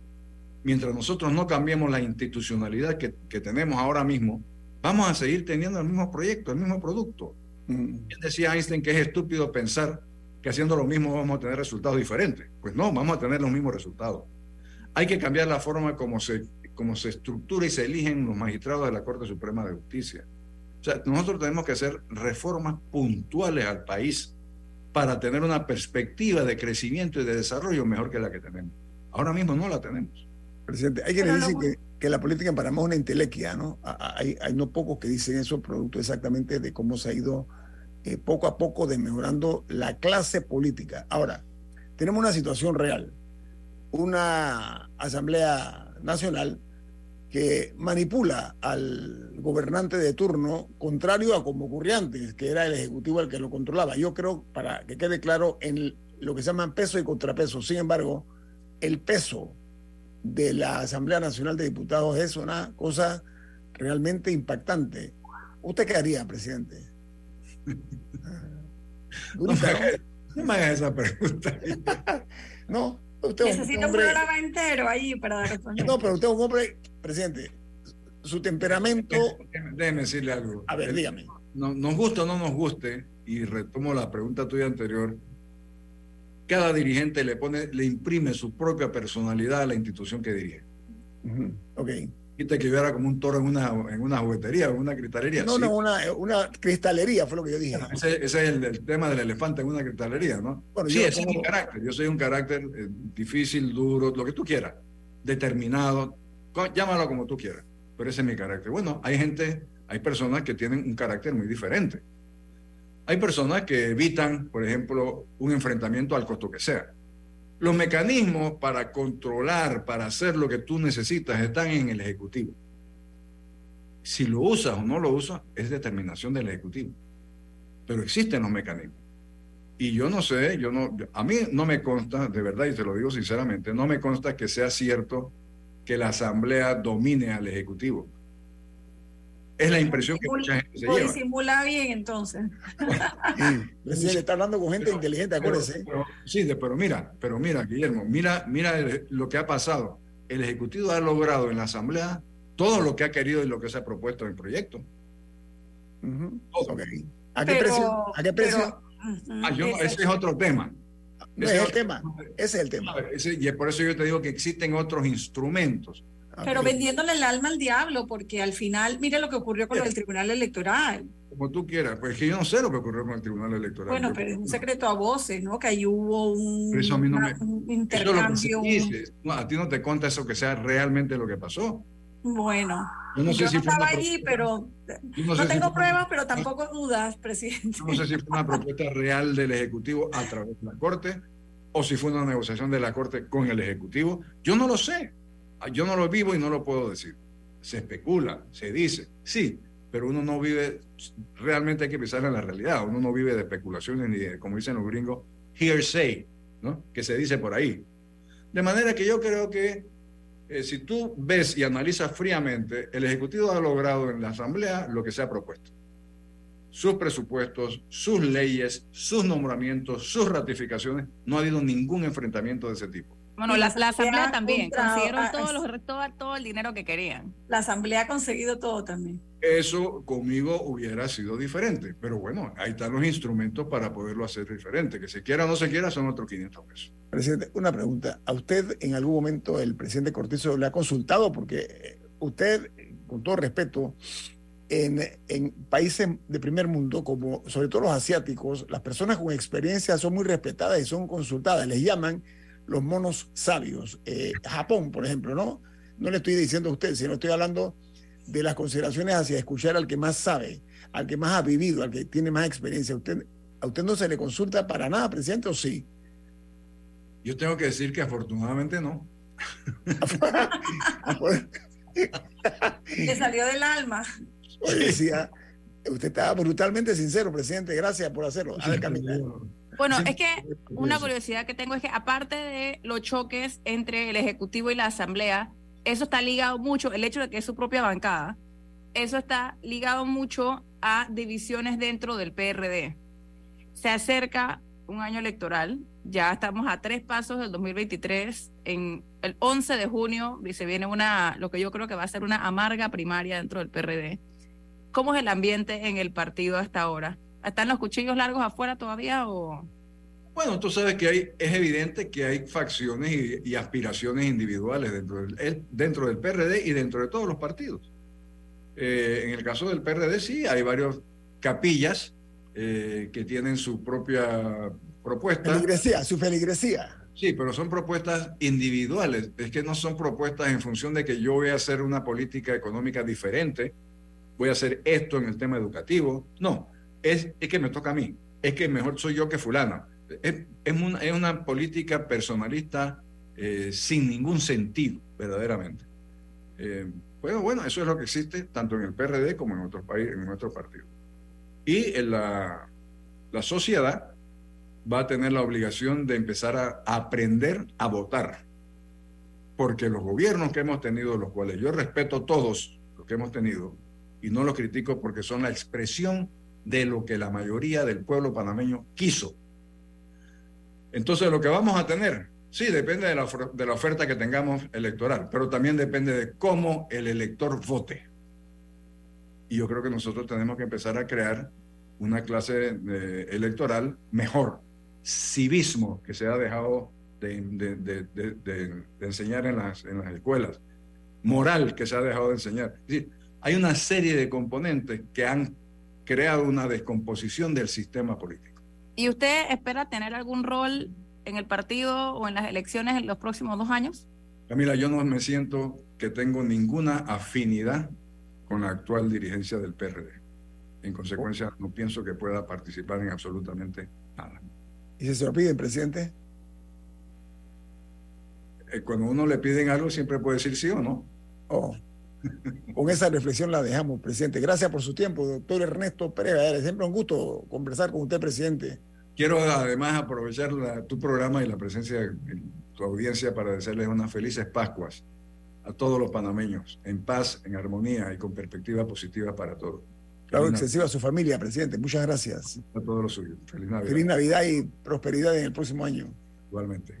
Mientras nosotros no cambiemos la institucionalidad que, que tenemos ahora mismo, vamos a seguir teniendo el mismo proyecto, el mismo producto. Mm. Decía Einstein que es estúpido pensar que haciendo lo mismo vamos a tener resultados diferentes. Pues no, vamos a tener los mismos resultados. Hay que cambiar la forma como se, como se estructura y se eligen los magistrados de la Corte Suprema de Justicia. O sea, nosotros tenemos que hacer reformas puntuales al país para tener una perspectiva de crecimiento y de desarrollo mejor que la que tenemos. Ahora mismo no la tenemos. Presidente, hay quienes dicen que, que, la política en Panamá es una intelequia, ¿no? Hay, hay no pocos que dicen eso, producto exactamente de cómo se ha ido eh, poco a poco desmejorando la clase política. Ahora, tenemos una situación real, una Asamblea Nacional que manipula al gobernante de turno, contrario a como ocurría antes, que era el Ejecutivo el que lo controlaba. Yo creo, para que quede claro, en lo que se llaman peso y contrapeso. Sin embargo, el peso de la Asamblea Nacional de Diputados es una cosa realmente impactante. ¿Usted qué haría, presidente? <laughs> no, me hagas, esa pregunta. <laughs> no, usted Necesito un, programa entero ahí para responder. No, pero usted es un hombre, presidente, su temperamento. Déjeme decirle algo. A ver, dígame. No, nos gusta o no nos guste, y retomo la pregunta tuya anterior, cada dirigente le pone, le imprime su propia personalidad a la institución que dirige. Ok dijiste que yo era como un toro en una, en una juguetería, en una cristalería. No, no, una, una, cristalería fue lo que yo dije. ese, es el, tema del elefante en una cristalería, ¿no? sí, ese es mi carácter. Yo soy un carácter eh, difícil, duro, lo que tú quieras, determinado, llámalo como tú quieras, pero ese es mi carácter. Bueno, hay gente, hay personas que tienen un carácter muy diferente. Hay personas que evitan, por ejemplo, un enfrentamiento al costo que sea. Los mecanismos para controlar, para hacer lo que tú necesitas, están en el Ejecutivo. Si lo usas o no lo usas, es determinación del Ejecutivo. Pero existen los mecanismos. Y yo no sé, yo no, a mí no me consta, de verdad, y te lo digo sinceramente, no me consta que sea cierto que la Asamblea domine al Ejecutivo. Es la impresión que mucha gente se lleva. disimula bien, entonces. Sí, le está hablando con gente inteligente, acuérdese. sí, pero mira, pero mira, Guillermo, mira, mira lo que ha pasado. El Ejecutivo ha logrado en la Asamblea todo lo que ha querido y lo que se ha propuesto en el proyecto. ¿A qué precio? ¿A qué precio? Ah, ese es otro tema. ese es el tema. Ese es el tema. y por eso yo te digo que existen otros instrumentos pero vendiéndole el alma al diablo, porque al final, mire lo que ocurrió con el Tribunal Electoral. Como tú quieras, pues es que yo no sé lo que ocurrió con el Tribunal Electoral. Bueno, pero es un secreto a voces, ¿no? Que ahí hubo un, intercambio. a ti no te cuenta eso que sea realmente lo que pasó. Bueno, yo no, sé si estaba allí, pero no, tengo pruebas, pero tampoco dudas, presidente. No sé si fue una propuesta real del Ejecutivo a través de la Corte o si fue una negociación de la Corte con el Ejecutivo. Yo no lo sé. Yo no lo vivo y no lo puedo decir. Se especula, se dice, sí, pero uno no vive, realmente hay que pensar en la realidad, uno no vive de especulaciones ni de, como dicen los gringos, hearsay, ¿no? que se dice por ahí. De manera que yo creo que eh, si tú ves y analizas fríamente, el Ejecutivo ha logrado en la Asamblea lo que se ha propuesto. Sus presupuestos, sus leyes, sus nombramientos, sus ratificaciones, no ha habido ningún enfrentamiento de ese tipo. Bueno, la, Asamblea también, consiguieron todos los, todo, todo el dinero que querían. La Asamblea ha conseguido todo también. Eso conmigo hubiera sido diferente, pero bueno, ahí están los instrumentos para poderlo hacer diferente. Que se quiera o no se quiera son otros 500 pesos. Presidente, una pregunta. ¿A usted en algún momento el presidente Cortizo le ha consultado? Porque eh, usted, con todo respeto, en, en, países de primer mundo, como sobre todo los asiáticos, las personas con experiencia son muy respetadas y son consultadas. Les llaman los monos sabios. Eh, Japón, por ejemplo, ¿no? No le estoy diciendo a usted, sino estoy hablando de las consideraciones hacia escuchar al que más sabe, al que más ha vivido, al que tiene más experiencia. ¿Usted, ¿A usted no se le consulta para nada, presidente, o sí? Yo tengo que decir que afortunadamente no. Le salió del alma. decía, usted estaba brutalmente sincero, presidente. Gracias por hacerlo. A ver, bueno, es que una curiosidad que tengo es que aparte de los choques entre el Ejecutivo y la Asamblea, eso está ligado mucho, el hecho de que es su propia bancada, eso está ligado mucho a divisiones dentro del PRD. Se acerca un año electoral Ya estamos a tres pasos del 2023. En el 11 de junio se viene una, lo que yo creo que va a ser una amarga primaria dentro del PRD. ¿Cómo es el ambiente en el partido hasta ahora? ¿Están los cuchillos largos afuera todavía o...? Bueno, tú sabes que hay, es evidente que hay facciones y, aspiraciones individuales dentro del, dentro del PRD y dentro de todos los partidos. Eh, en el caso del PRD sí, hay varios capillas eh, que tienen su propia propuesta. Feligresía, su feligresía. Sí, pero son propuestas individuales. Es que no son propuestas en función de que yo voy a hacer una política económica diferente, voy a hacer esto en el tema educativo. No, es, es que me toca a mí. Es que mejor soy yo que fulano es, una, es una, política personalista eh, sin ningún sentido, verdaderamente. Eh, bueno, bueno, eso es lo que existe tanto en el PRD como en otros países, en nuestro partido. Y la, la sociedad va a tener la obligación de empezar a aprender a votar. Porque los gobiernos que hemos tenido, los cuales yo respeto todos los que hemos tenido, y no los critico porque son la expresión de lo que la mayoría del pueblo panameño quiso entonces, lo que vamos a tener, sí, depende de la, de la oferta que tengamos electoral, pero también depende de cómo el elector vote. Y yo creo que nosotros tenemos que empezar a crear una clase electoral mejor, civismo que se ha dejado de, enseñar en las, en las escuelas, moral que se ha dejado de enseñar. Hay una serie de componentes que han creado una descomposición del sistema político. ¿Y usted espera tener algún rol en el partido o en las elecciones en los próximos dos años? Camila, yo no me siento que tengo ninguna afinidad con la actual dirigencia del PRD. En consecuencia, no pienso que pueda participar en absolutamente nada. ¿Y si se lo piden, presidente? Eh, cuando uno le piden algo, siempre puede decir sí o no. Oh. Con esa reflexión la dejamos, presidente. Gracias por su tiempo, doctor Ernesto Pérez. Siempre un gusto conversar con usted, presidente. Quiero además aprovechar tu programa y la presencia de tu audiencia para desearles unas felices Pascuas a todos los panameños, en paz, en armonía y con perspectiva positiva para todos. Claro, excesiva a su familia, presidente. Muchas gracias. A todos los suyos. Feliz Navidad. Feliz Navidad y prosperidad en el próximo año. Igualmente.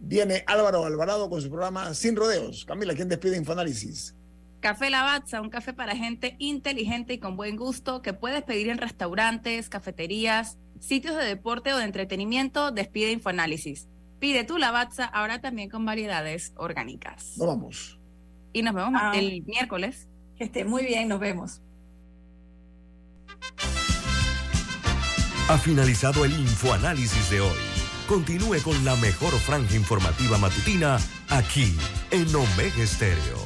Viene Álvaro Alvarado con su programa Sin Rodeos. Camila, ¿quién despide Infoanálisis? Café Lavazza, un café para gente inteligente y con buen gusto que puedes pedir en restaurantes, cafeterías, sitios de deporte o de entretenimiento, despide Infoanálisis. Pide tu Lavazza ahora también con variedades orgánicas. Nos vamos. Y nos vemos ah. el miércoles. Que esté muy bien, nos vemos. Ha finalizado el Infoanálisis de hoy. Continúe con la mejor franja informativa matutina aquí en Omega Estéreo